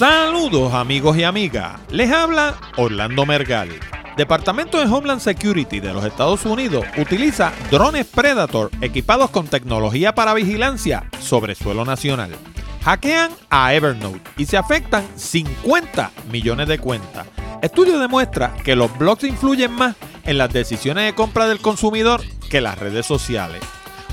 Saludos amigos y amigas, les habla Orlando Mergal. Departamento de Homeland Security de los Estados Unidos utiliza drones Predator equipados con tecnología para vigilancia sobre suelo nacional. Hackean a Evernote y se afectan 50 millones de cuentas. Estudio demuestra que los blogs influyen más en las decisiones de compra del consumidor que las redes sociales.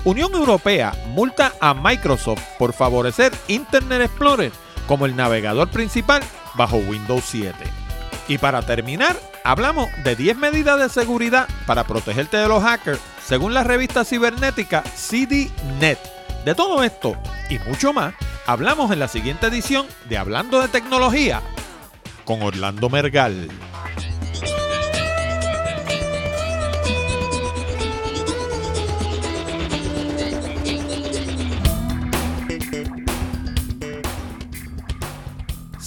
Unión Europea multa a Microsoft por favorecer Internet Explorer como el navegador principal bajo Windows 7. Y para terminar, hablamos de 10 medidas de seguridad para protegerte de los hackers según la revista cibernética CDNet. De todo esto y mucho más, hablamos en la siguiente edición de Hablando de Tecnología con Orlando Mergal.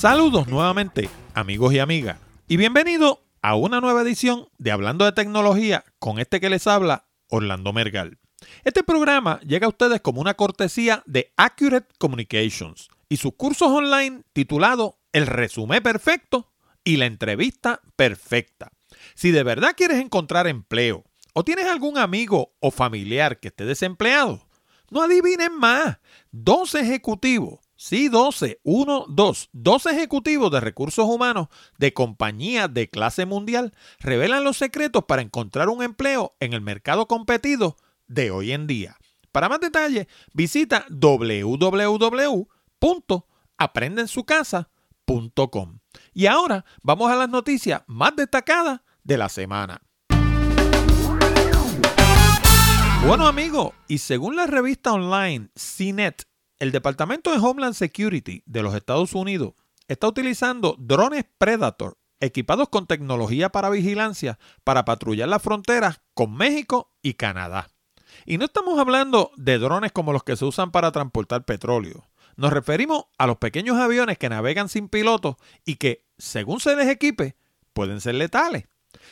Saludos nuevamente, amigos y amigas, y bienvenido a una nueva edición de Hablando de Tecnología con este que les habla, Orlando Mergal. Este programa llega a ustedes como una cortesía de Accurate Communications y sus cursos online titulado El resumen perfecto y la entrevista perfecta. Si de verdad quieres encontrar empleo o tienes algún amigo o familiar que esté desempleado, no adivinen más. Dos ejecutivos Sí, 12, 1, 2. 12 ejecutivos de recursos humanos de compañías de clase mundial revelan los secretos para encontrar un empleo en el mercado competido de hoy en día. Para más detalles, visita www.aprendensucasa.com. Y ahora vamos a las noticias más destacadas de la semana. Bueno amigos, y según la revista online CNET, el Departamento de Homeland Security de los Estados Unidos está utilizando drones Predator equipados con tecnología para vigilancia para patrullar las fronteras con México y Canadá. Y no estamos hablando de drones como los que se usan para transportar petróleo. Nos referimos a los pequeños aviones que navegan sin piloto y que, según se les pueden ser letales.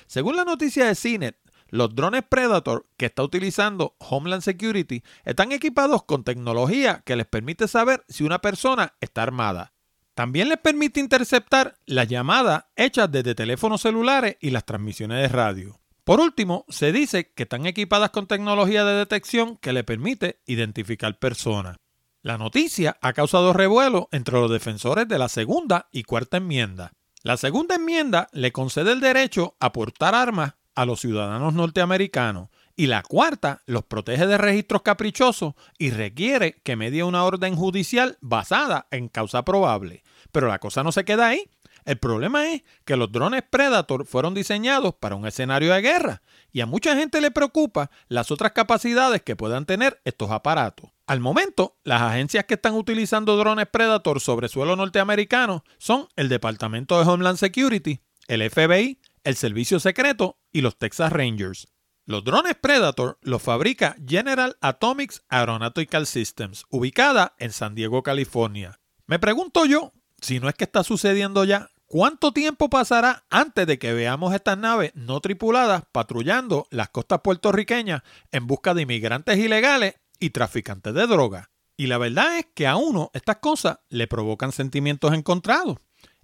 Según la noticia de CINET, los drones Predator que está utilizando Homeland Security están equipados con tecnología que les permite saber si una persona está armada. También les permite interceptar las llamadas hechas desde teléfonos celulares y las transmisiones de radio. Por último, se dice que están equipadas con tecnología de detección que le permite identificar personas. La noticia ha causado revuelo entre los defensores de la segunda y cuarta enmienda. La segunda enmienda le concede el derecho a portar armas a los ciudadanos norteamericanos y la cuarta los protege de registros caprichosos y requiere que medie una orden judicial basada en causa probable. Pero la cosa no se queda ahí. El problema es que los drones Predator fueron diseñados para un escenario de guerra y a mucha gente le preocupa las otras capacidades que puedan tener estos aparatos. Al momento, las agencias que están utilizando drones Predator sobre suelo norteamericano son el Departamento de Homeland Security, el FBI, el Servicio Secreto y los Texas Rangers. Los drones Predator los fabrica General Atomics Aeronautical Systems, ubicada en San Diego, California. Me pregunto yo, si no es que está sucediendo ya, ¿cuánto tiempo pasará antes de que veamos estas naves no tripuladas patrullando las costas puertorriqueñas en busca de inmigrantes ilegales y traficantes de droga? Y la verdad es que a uno estas cosas le provocan sentimientos encontrados.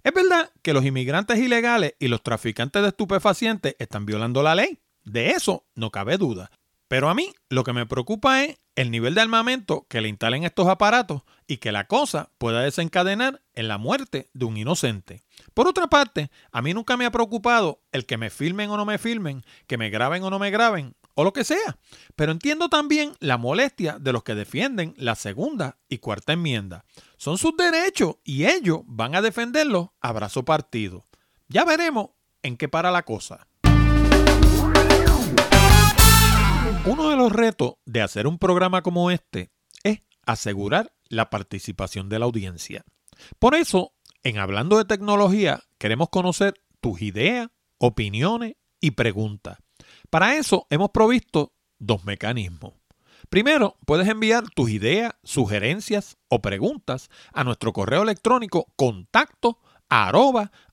Es verdad que los inmigrantes ilegales y los traficantes de estupefacientes están violando la ley. De eso no cabe duda. Pero a mí lo que me preocupa es el nivel de armamento que le instalen estos aparatos y que la cosa pueda desencadenar en la muerte de un inocente. Por otra parte, a mí nunca me ha preocupado el que me filmen o no me filmen, que me graben o no me graben, o lo que sea. Pero entiendo también la molestia de los que defienden la segunda y cuarta enmienda. Son sus derechos y ellos van a defenderlos a brazo partido. Ya veremos en qué para la cosa. Uno de los retos de hacer un programa como este es asegurar la participación de la audiencia. Por eso, en Hablando de Tecnología, queremos conocer tus ideas, opiniones y preguntas. Para eso hemos provisto dos mecanismos. Primero, puedes enviar tus ideas, sugerencias o preguntas a nuestro correo electrónico contacto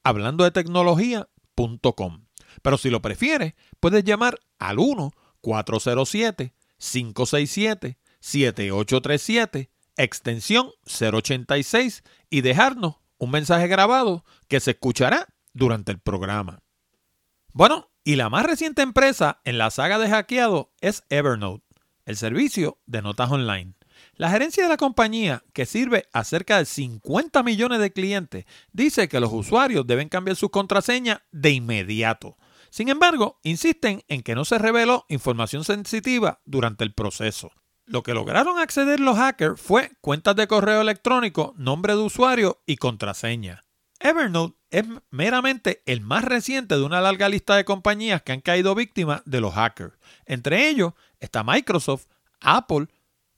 hablando de tecnología.com. Pero si lo prefieres, puedes llamar al 1-407-567-7837, extensión 086 y dejarnos un mensaje grabado que se escuchará durante el programa. Bueno, y la más reciente empresa en la saga de hackeado es Evernote, el servicio de notas online. La gerencia de la compañía, que sirve a cerca de 50 millones de clientes, dice que los usuarios deben cambiar su contraseña de inmediato. Sin embargo, insisten en que no se reveló información sensitiva durante el proceso. Lo que lograron acceder los hackers fue cuentas de correo electrónico, nombre de usuario y contraseña. Evernote es meramente el más reciente de una larga lista de compañías que han caído víctimas de los hackers. Entre ellos está Microsoft, Apple,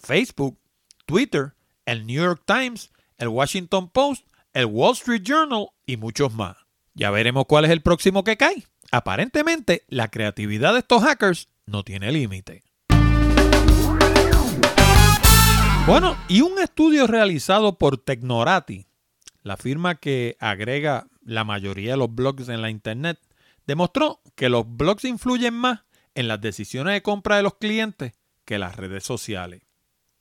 Facebook, Twitter, el New York Times, el Washington Post, el Wall Street Journal y muchos más. Ya veremos cuál es el próximo que cae. Aparentemente, la creatividad de estos hackers no tiene límite. Bueno, y un estudio realizado por Tecnorati, la firma que agrega la mayoría de los blogs en la Internet, demostró que los blogs influyen más en las decisiones de compra de los clientes que las redes sociales.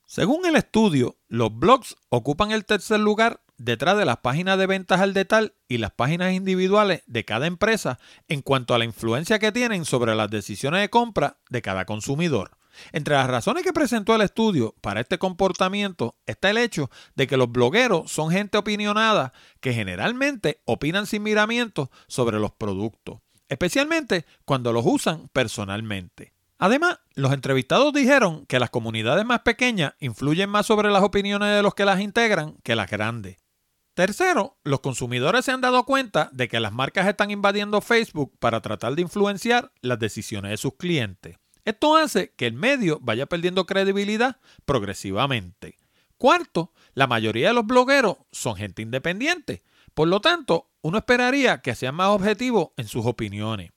Según el estudio, los blogs ocupan el tercer lugar detrás de las páginas de ventas al detalle y las páginas individuales de cada empresa en cuanto a la influencia que tienen sobre las decisiones de compra de cada consumidor. Entre las razones que presentó el estudio para este comportamiento está el hecho de que los blogueros son gente opinionada que generalmente opinan sin miramientos sobre los productos, especialmente cuando los usan personalmente. Además, los entrevistados dijeron que las comunidades más pequeñas influyen más sobre las opiniones de los que las integran que las grandes. Tercero, los consumidores se han dado cuenta de que las marcas están invadiendo Facebook para tratar de influenciar las decisiones de sus clientes. Esto hace que el medio vaya perdiendo credibilidad progresivamente. Cuarto, la mayoría de los blogueros son gente independiente. Por lo tanto, uno esperaría que sean más objetivos en sus opiniones.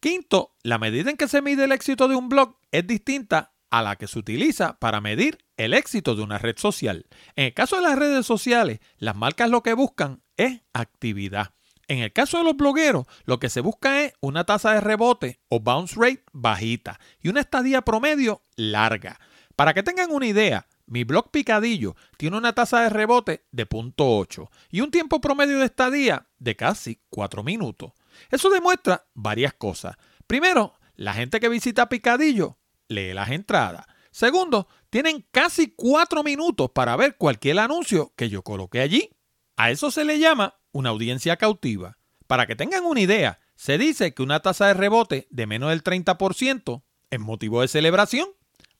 Quinto, la medida en que se mide el éxito de un blog es distinta a la que se utiliza para medir el éxito de una red social. En el caso de las redes sociales, las marcas lo que buscan es actividad. En el caso de los blogueros, lo que se busca es una tasa de rebote o bounce rate bajita y una estadía promedio larga. Para que tengan una idea, mi blog Picadillo tiene una tasa de rebote de 0.8 y un tiempo promedio de estadía de casi 4 minutos. Eso demuestra varias cosas. Primero, la gente que visita Picadillo lee las entradas. Segundo, tienen casi 4 minutos para ver cualquier anuncio que yo coloque allí. A eso se le llama una audiencia cautiva. Para que tengan una idea, se dice que una tasa de rebote de menos del 30% es motivo de celebración.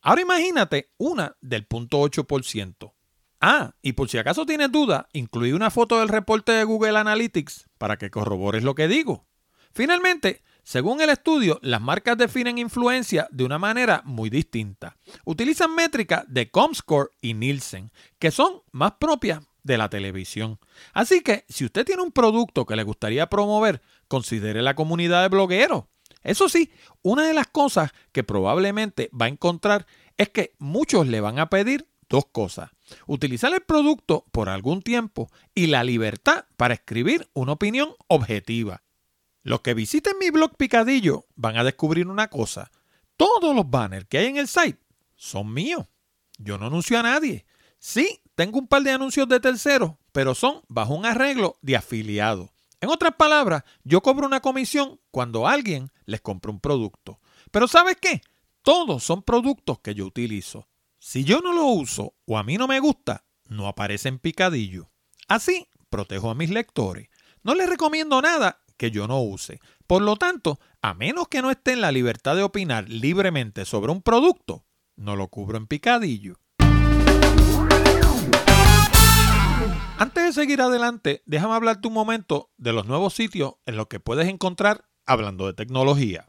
Ahora imagínate una del 0.8%. Ah, y por si acaso tienes duda, incluí una foto del reporte de Google Analytics para que corrobores lo que digo. Finalmente, según el estudio, las marcas definen influencia de una manera muy distinta. Utilizan métricas de Comscore y Nielsen, que son más propias de la televisión. Así que si usted tiene un producto que le gustaría promover, considere la comunidad de blogueros. Eso sí, una de las cosas que probablemente va a encontrar es que muchos le van a pedir dos cosas. Utilizar el producto por algún tiempo y la libertad para escribir una opinión objetiva. Los que visiten mi blog Picadillo van a descubrir una cosa. Todos los banners que hay en el site son míos. Yo no anuncio a nadie. Sí, tengo un par de anuncios de terceros, pero son bajo un arreglo de afiliado. En otras palabras, yo cobro una comisión cuando alguien les compra un producto. Pero ¿sabes qué? Todos son productos que yo utilizo. Si yo no lo uso o a mí no me gusta, no aparece en picadillo. Así protejo a mis lectores. No les recomiendo nada que yo no use. Por lo tanto, a menos que no esté en la libertad de opinar libremente sobre un producto, no lo cubro en picadillo. Antes de seguir adelante, déjame hablarte un momento de los nuevos sitios en los que puedes encontrar hablando de tecnología.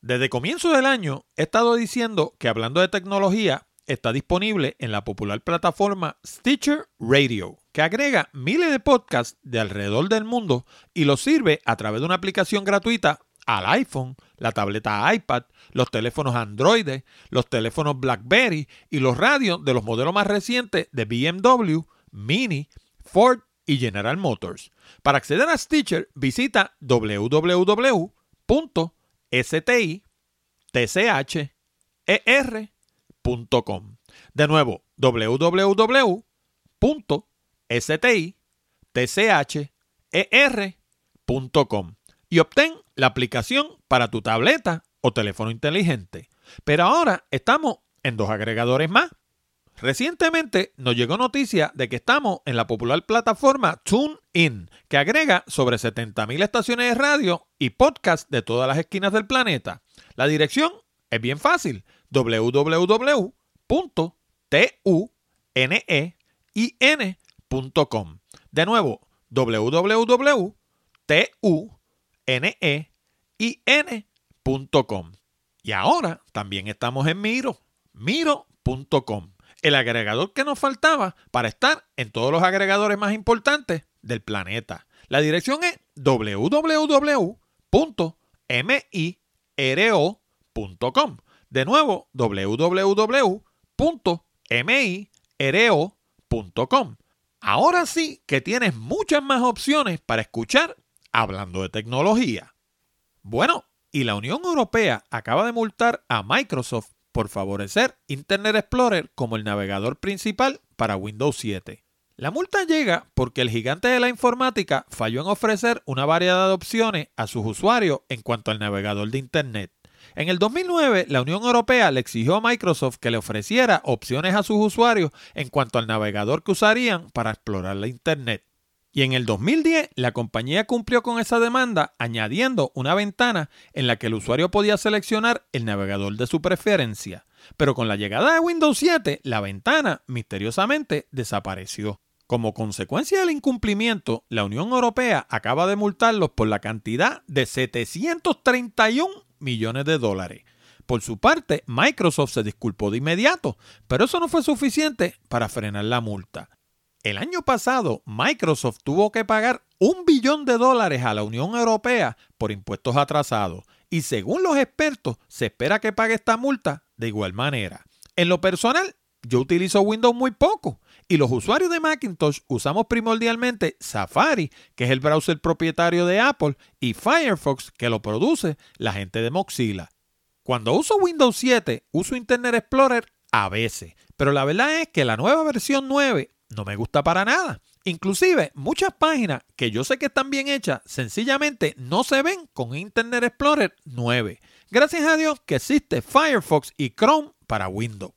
Desde comienzo del año he estado diciendo que hablando de tecnología está disponible en la popular plataforma Stitcher Radio, que agrega miles de podcasts de alrededor del mundo y los sirve a través de una aplicación gratuita al iPhone, la tableta iPad, los teléfonos Android, los teléfonos BlackBerry y los radios de los modelos más recientes de BMW, Mini, Ford y General Motors. Para acceder a Stitcher, visita www.stcher.com. De nuevo, www.stitcher.com. y obtén la aplicación para tu tableta o teléfono inteligente. Pero ahora estamos en dos agregadores más. Recientemente nos llegó noticia de que estamos en la popular plataforma TuneIn, que agrega sobre 70.000 estaciones de radio y podcast de todas las esquinas del planeta. La dirección es bien fácil, www.tunein.com. De nuevo, www.tunein.com. Y ahora también estamos en Miro, miro.com, el agregador que nos faltaba para estar en todos los agregadores más importantes del planeta. La dirección es www.miro.com. De nuevo, www.miro.com. Ahora sí que tienes muchas más opciones para escuchar hablando de tecnología. Bueno, y la Unión Europea acaba de multar a Microsoft por favorecer Internet Explorer como el navegador principal para Windows 7. La multa llega porque el gigante de la informática falló en ofrecer una variedad de opciones a sus usuarios en cuanto al navegador de Internet. En el 2009, la Unión Europea le exigió a Microsoft que le ofreciera opciones a sus usuarios en cuanto al navegador que usarían para explorar la Internet. Y en el 2010 la compañía cumplió con esa demanda añadiendo una ventana en la que el usuario podía seleccionar el navegador de su preferencia. Pero con la llegada de Windows 7 la ventana misteriosamente desapareció. Como consecuencia del incumplimiento, la Unión Europea acaba de multarlos por la cantidad de 731 millones de dólares. Por su parte, Microsoft se disculpó de inmediato, pero eso no fue suficiente para frenar la multa. El año pasado, Microsoft tuvo que pagar un billón de dólares a la Unión Europea por impuestos atrasados y según los expertos se espera que pague esta multa de igual manera. En lo personal, yo utilizo Windows muy poco y los usuarios de Macintosh usamos primordialmente Safari, que es el browser propietario de Apple, y Firefox, que lo produce la gente de Mozilla. Cuando uso Windows 7, uso Internet Explorer a veces, pero la verdad es que la nueva versión 9 no me gusta para nada. Inclusive muchas páginas que yo sé que están bien hechas sencillamente no se ven con Internet Explorer 9. Gracias a Dios que existe Firefox y Chrome para Windows.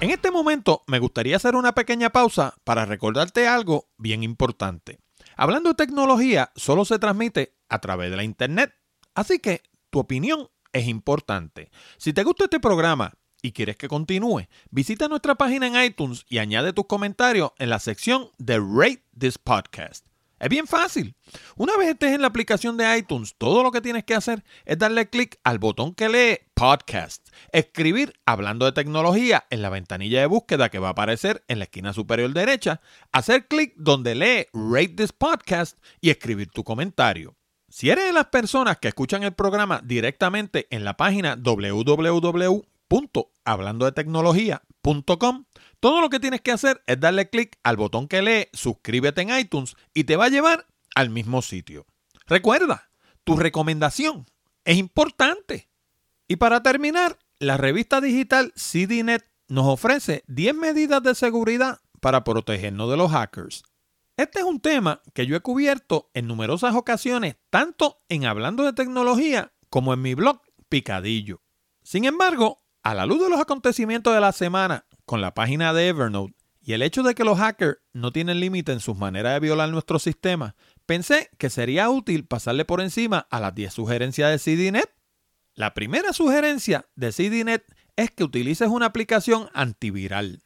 En este momento me gustaría hacer una pequeña pausa para recordarte algo bien importante. Hablando de tecnología, solo se transmite a través de la Internet. Así que tu opinión es importante. Si te gusta este programa y quieres que continúe, visita nuestra página en iTunes y añade tus comentarios en la sección de Rate This Podcast. Es bien fácil. Una vez estés en la aplicación de iTunes, todo lo que tienes que hacer es darle clic al botón que lee Podcast, escribir hablando de tecnología en la ventanilla de búsqueda que va a aparecer en la esquina superior derecha, hacer clic donde lee Rate This Podcast y escribir tu comentario. Si eres de las personas que escuchan el programa directamente en la página www tecnología.com todo lo que tienes que hacer es darle clic al botón que lee suscríbete en iTunes y te va a llevar al mismo sitio. Recuerda, tu recomendación es importante. Y para terminar, la revista digital CDNet nos ofrece 10 medidas de seguridad para protegernos de los hackers. Este es un tema que yo he cubierto en numerosas ocasiones, tanto en Hablando de Tecnología como en mi blog Picadillo. Sin embargo, a la luz de los acontecimientos de la semana con la página de Evernote y el hecho de que los hackers no tienen límite en sus maneras de violar nuestro sistema, pensé que sería útil pasarle por encima a las 10 sugerencias de CDNet. La primera sugerencia de CDNet es que utilices una aplicación antiviral.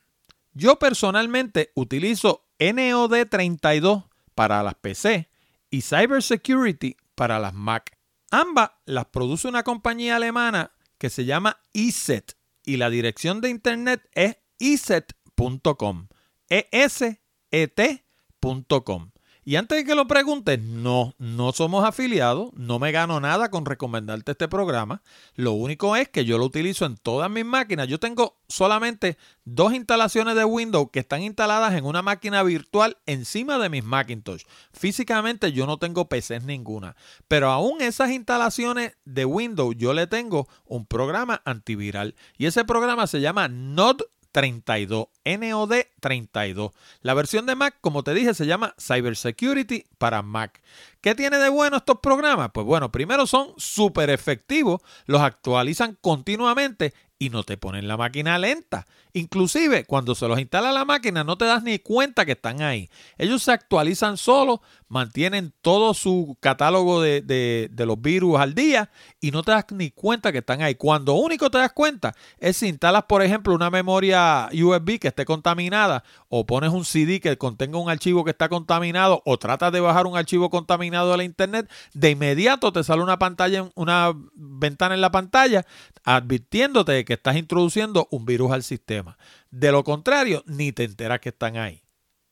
Yo personalmente utilizo NOD32 para las PC y Cybersecurity para las Mac. Ambas las produce una compañía alemana que se llama ESET y la dirección de internet es eset.com. E-S-E-T.com. Y antes de que lo preguntes, no, no somos afiliados, no me gano nada con recomendarte este programa. Lo único es que yo lo utilizo en todas mis máquinas. Yo tengo solamente dos instalaciones de Windows que están instaladas en una máquina virtual encima de mis Macintosh. Físicamente yo no tengo PCs ninguna, pero aún esas instalaciones de Windows yo le tengo un programa antiviral y ese programa se llama Node 32, NOD 32. La versión de Mac, como te dije, se llama Cybersecurity para Mac. ¿Qué tiene de bueno estos programas? Pues bueno, primero son súper efectivos, los actualizan continuamente y no te ponen la máquina lenta. Inclusive cuando se los instala la máquina no te das ni cuenta que están ahí. Ellos se actualizan solo, mantienen todo su catálogo de, de, los virus al día y no te das ni cuenta que están ahí. Cuando único te das cuenta es si instalas, por ejemplo, una memoria USB que esté contaminada o pones un CD que contenga un archivo que está contaminado o tratas de bajar un archivo contaminado de la internet, de inmediato te sale una pantalla, una ventana en la pantalla advirtiéndote de que estás introduciendo un virus al sistema. De lo contrario, ni te enteras que están ahí.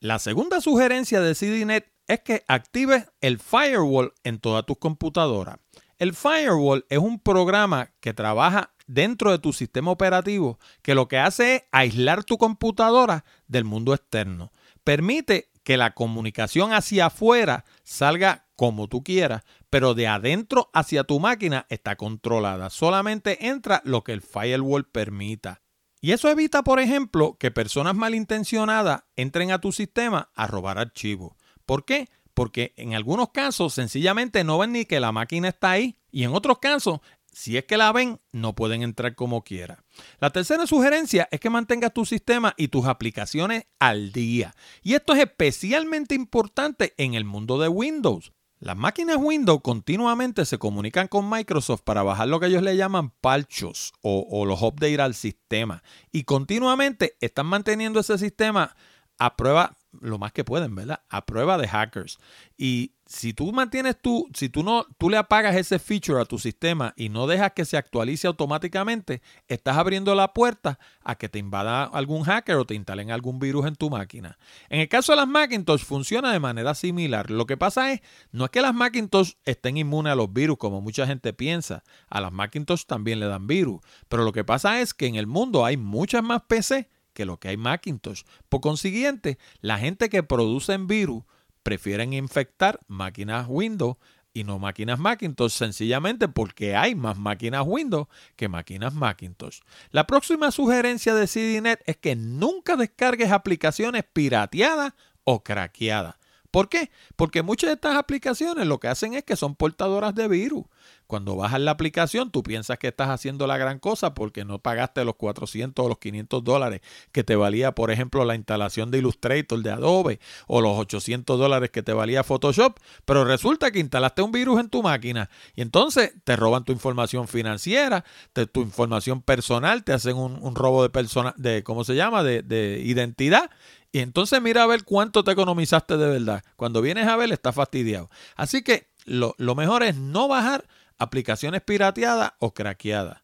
La segunda sugerencia de CDNet es que actives el firewall en todas tus computadoras. El firewall es un programa que trabaja dentro de tu sistema operativo que lo que hace es aislar tu computadora del mundo externo. Permite que la comunicación hacia afuera salga como tú quieras, pero de adentro hacia tu máquina está controlada. Solamente entra lo que el firewall permita. Y eso evita, por ejemplo, que personas malintencionadas entren a tu sistema a robar archivos. ¿Por qué? Porque en algunos casos sencillamente no ven ni que la máquina está ahí y en otros casos si es que la ven, no pueden entrar como quiera. La tercera sugerencia es que mantengas tu sistema y tus aplicaciones al día. Y esto es especialmente importante en el mundo de Windows. Las máquinas Windows continuamente se comunican con Microsoft para bajar lo que ellos le llaman palchos o, o los updates al sistema. Y continuamente están manteniendo ese sistema a prueba lo más que pueden, ¿verdad? A prueba de hackers. Y si tú mantienes tú, si tú no, tú le apagas ese feature a tu sistema y no dejas que se actualice automáticamente, estás abriendo la puerta a que te invada algún hacker o te instalen algún virus en tu máquina. En el caso de las Macintosh funciona de manera similar. Lo que pasa es, no es que las Macintosh estén inmunes a los virus como mucha gente piensa. A las Macintosh también le dan virus. Pero lo que pasa es que en el mundo hay muchas más PC que lo que hay Macintosh. Por consiguiente, la gente que produce virus prefieren infectar máquinas Windows y no máquinas Macintosh, sencillamente porque hay más máquinas Windows que máquinas Macintosh. La próxima sugerencia de CDNet es que nunca descargues aplicaciones pirateadas o craqueadas. ¿Por qué? Porque muchas de estas aplicaciones lo que hacen es que son portadoras de virus. Cuando bajas la aplicación, tú piensas que estás haciendo la gran cosa porque no pagaste los 400 o los 500 dólares que te valía, por ejemplo, la instalación de Illustrator de Adobe o los 800 dólares que te valía Photoshop, pero resulta que instalaste un virus en tu máquina y entonces te roban tu información financiera, tu información personal, te hacen un, robo de persona, de, ¿cómo se llama?, de identidad y entonces mira a ver cuánto te economizaste de verdad. Cuando vienes a ver, está fastidiado. Así que lo, lo mejor es no bajar aplicaciones pirateadas o craqueadas.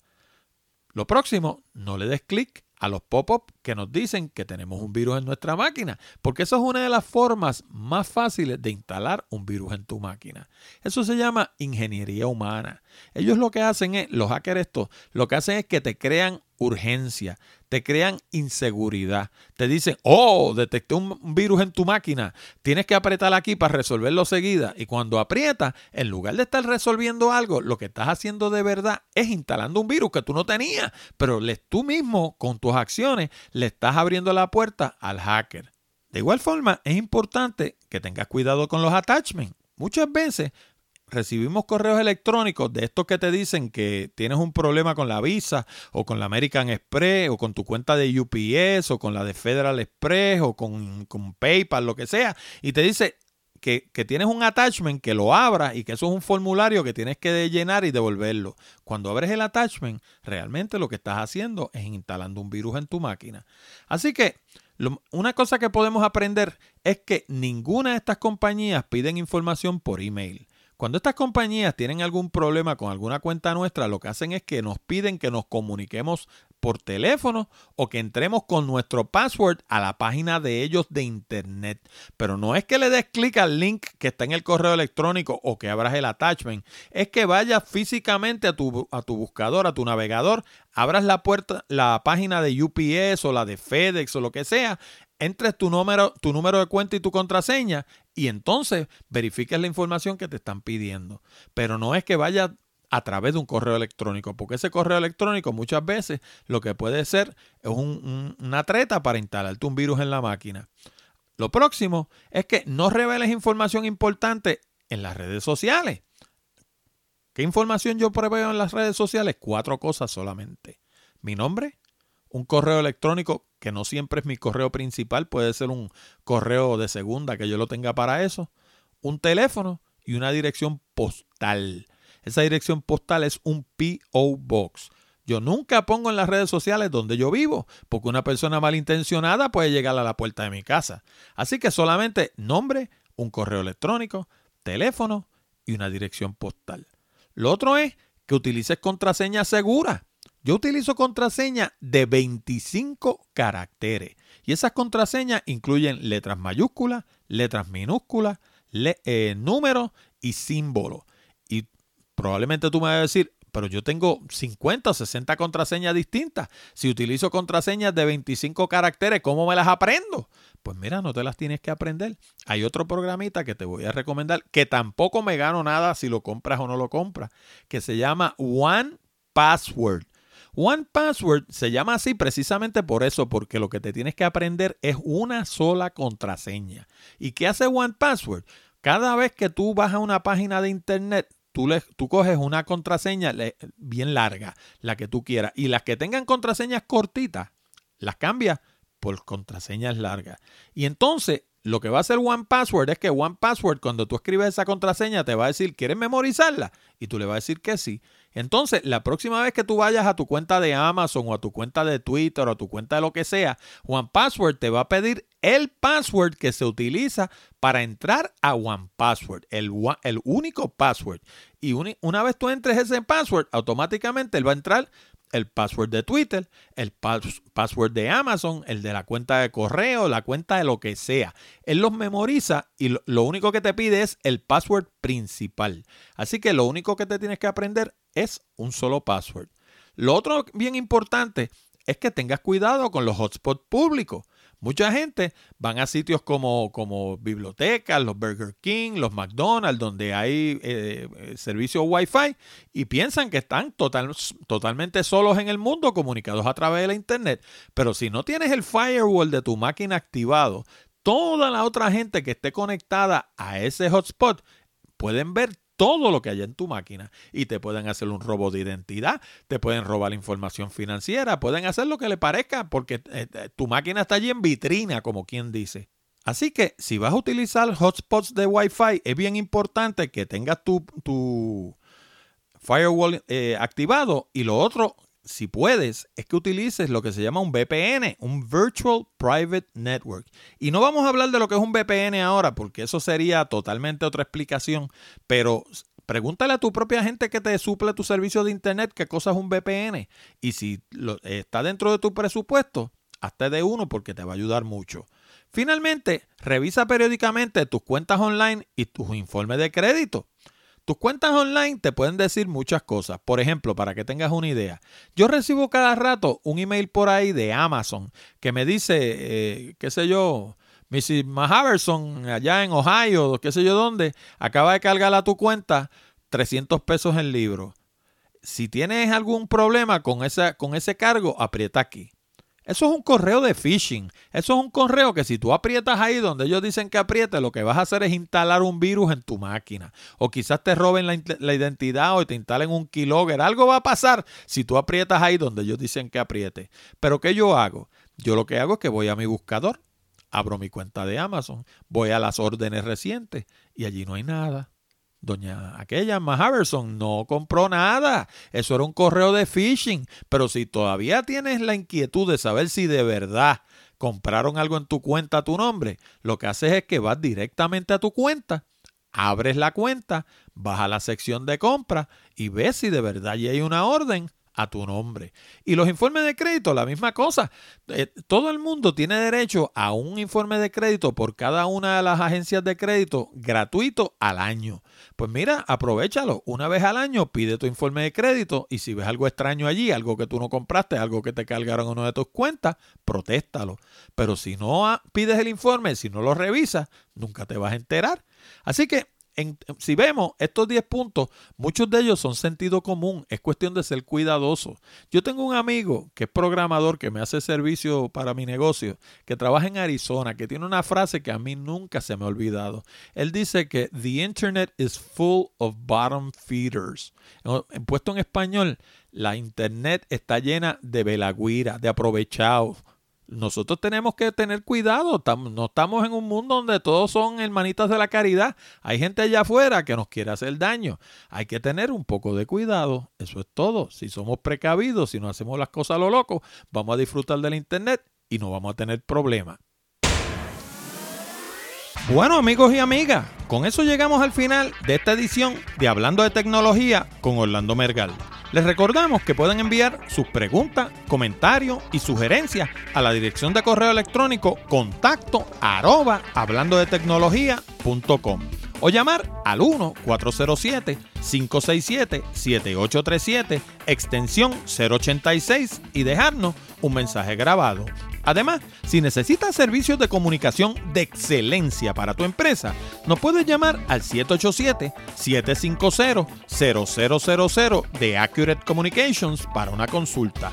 Lo próximo, no le des clic a los pop-up que nos dicen que tenemos un virus en nuestra máquina, porque eso es una de las formas más fáciles de instalar un virus en tu máquina. Eso se llama ingeniería humana. Ellos lo que hacen es, los hackers estos, lo que hacen es que te crean urgencia, te crean inseguridad. Te dicen, oh, detecté un virus en tu máquina, tienes que apretar aquí para resolverlo seguida. Y cuando aprietas, en lugar de estar resolviendo algo, lo que estás haciendo de verdad es instalando un virus que tú no tenías, pero tú mismo, con tus acciones, le estás abriendo la puerta al hacker. De igual forma, es importante que tengas cuidado con los attachments. Muchas veces recibimos correos electrónicos de estos que te dicen que tienes un problema con la Visa o con la American Express o con tu cuenta de UPS o con la de Federal Express o con, PayPal, lo que sea, y te dice que, que, tienes un attachment que lo abras y que eso es un formulario que tienes que llenar y devolverlo. Cuando abres el attachment, realmente lo que estás haciendo es instalando un virus en tu máquina. Así que una cosa que podemos aprender es que ninguna de estas compañías piden información por email. Cuando estas compañías tienen algún problema con alguna cuenta nuestra, lo que hacen es que nos piden que nos comuniquemos por teléfono o que entremos con nuestro password a la página de ellos de internet. Pero no es que le des clic al link que está en el correo electrónico o que abras el attachment, es que vayas físicamente a tu, a tu buscador, a tu navegador, abras la puerta, la página de UPS o la de FedEx o lo que sea, entres tu número, tu número de cuenta y tu contraseña y entonces verifiques la información que te están pidiendo. Pero no es que vayas a través de un correo electrónico, porque ese correo electrónico muchas veces lo que puede ser es una treta para instalarte un virus en la máquina. Lo próximo es que no reveles información importante en las redes sociales. ¿Qué información yo preveo en las redes sociales? Cuatro cosas solamente. Mi nombre, un correo electrónico que no siempre es mi correo principal, puede ser un correo de segunda que yo lo tenga para eso, un teléfono y una dirección postal. Esa dirección postal es un PO Box. Yo nunca pongo en las redes sociales donde yo vivo, porque una persona malintencionada puede llegar a la puerta de mi casa. Así que solamente nombre, un correo electrónico, teléfono y una dirección postal. Lo otro es que utilices contraseña segura. Yo utilizo contraseña de 25 caracteres y esas contraseñas incluyen letras mayúsculas, letras minúsculas, eh, números y símbolos. Y probablemente tú me vas a decir, pero yo tengo 50 o 60 contraseñas distintas. Si utilizo contraseñas de 25 caracteres, ¿cómo me las aprendo? Pues mira, no te las tienes que aprender. Hay otro programita que te voy a recomendar, que tampoco me gano nada si lo compras o no lo compras, que se llama One Password. One Password se llama así precisamente por eso, porque lo que te tienes que aprender es una sola contraseña. ¿Y qué hace One Password? Cada vez que tú vas a una página de internet, tú, le, tú coges una contraseña bien larga, la que tú quieras, y las que tengan contraseñas cortitas, las cambias por contraseñas largas. Y entonces lo que va a hacer One Password es que One Password, cuando tú escribes esa contraseña, te va a decir, ¿quieres memorizarla? Y tú le vas a decir que sí. Entonces, la próxima vez que tú vayas a tu cuenta de Amazon o a tu cuenta de Twitter o a tu cuenta de lo que sea, One Password te va a pedir el password que se utiliza para entrar a One Password, el, el único password. Y una vez tú entres ese password, automáticamente él va a entrar el password de Twitter, el password de Amazon, el de la cuenta de correo, la cuenta de lo que sea. Él los memoriza y lo, único que te pide es el password principal. Así que lo único que te tienes que aprender es un solo password. Lo otro bien importante es que tengas cuidado con los hotspots públicos. Mucha gente van a sitios como, como bibliotecas, los Burger King, los McDonald's, donde hay eh, servicio Wi-Fi y piensan que están total, totalmente solos en el mundo comunicados a través de la Internet. Pero si no tienes el firewall de tu máquina activado, toda la otra gente que esté conectada a ese hotspot pueden ver todo lo que hay en tu máquina y te pueden hacer un robo de identidad, te pueden robar información financiera, pueden hacer lo que le parezca porque eh, eh, tu máquina está allí en vitrina, como quien dice. Así que si vas a utilizar hotspots de Wi-Fi, es bien importante que tengas tu, tu firewall eh, activado y lo otro si puedes, es que utilices lo que se llama un VPN, un Virtual Private Network. Y no vamos a hablar de lo que es un VPN ahora, porque eso sería totalmente otra explicación, pero pregúntale a tu propia gente que te suple tu servicio de Internet qué cosa es un VPN. Y si está dentro de tu presupuesto, hazte de uno porque te va a ayudar mucho. Finalmente, revisa periódicamente tus cuentas online y tus informes de crédito. Tus cuentas online te pueden decir muchas cosas. Por ejemplo, para que tengas una idea, yo recibo cada rato un email por ahí de Amazon que me dice, eh, qué sé yo, Mrs. Mahaverson, allá en Ohio, qué sé yo dónde, acaba de cargar a tu cuenta 300 pesos el libro. Si tienes algún problema con, esa, con ese cargo, aprieta aquí. Eso es un correo de phishing. Eso es un correo que si tú aprietas ahí donde ellos dicen que apriete, lo que vas a hacer es instalar un virus en tu máquina. O quizás te roben la, identidad o te instalen un keylogger. Algo va a pasar si tú aprietas ahí donde ellos dicen que apriete. Pero ¿qué yo hago? Yo lo que hago es que voy a mi buscador, abro mi cuenta de Amazon, voy a las órdenes recientes y allí no hay nada. Doña aquella Mahaverson no compró nada. Eso era un correo de phishing. Pero si todavía tienes la inquietud de saber si de verdad compraron algo en tu cuenta a tu nombre, lo que haces es que vas directamente a tu cuenta, abres la cuenta, vas a la sección de compra y ves si de verdad ya hay una orden a tu nombre. Y los informes de crédito, la misma cosa. Eh, todo el mundo tiene derecho a un informe de crédito por cada una de las agencias de crédito gratuito al año. Pues mira, aprovechalo. Una vez al año pide tu informe de crédito y si ves algo extraño allí, algo que tú no compraste, algo que te cargaron en una de tus cuentas, protéstalo. Pero si no pides el informe, si no lo revisas, nunca te vas a enterar. Así que si vemos estos 10 puntos, muchos de ellos son sentido común, es cuestión de ser cuidadoso. Yo tengo un amigo que es programador, que me hace servicio para mi negocio, que trabaja en Arizona, que tiene una frase que a mí nunca se me ha olvidado. Él dice que the internet is full of bottom feeders. En puesto en español, la internet está llena de velagüira, de aprovechados nosotros tenemos que tener cuidado. No estamos en un mundo donde todos son hermanitas de la caridad. Hay gente allá afuera que nos quiere hacer daño. Hay que tener un poco de cuidado. Eso es todo. Si somos precavidos, si no hacemos las cosas a lo loco, vamos a disfrutar del Internet y no vamos a tener problemas. Bueno amigos y amigas, con eso llegamos al final de esta edición de Hablando de Tecnología con Orlando Mergal. Les recordamos que pueden enviar sus preguntas, comentarios y sugerencias a la dirección de correo electrónico contacto arroba hablando de tecnología.com o llamar al 1-407-567-7837, extensión 086 y dejarnos un mensaje grabado. Además, si necesitas servicios de comunicación de excelencia para tu empresa, nos puedes llamar al 787-750-0000 de Accurate Communications para una consulta.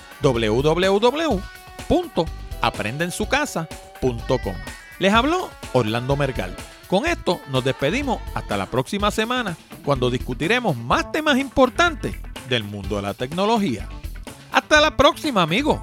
www.aprendensucasa.com. Les habló Orlando Mergal. Con esto nos despedimos hasta la próxima semana cuando discutiremos más temas importantes del mundo de la tecnología. Hasta la próxima, amigos.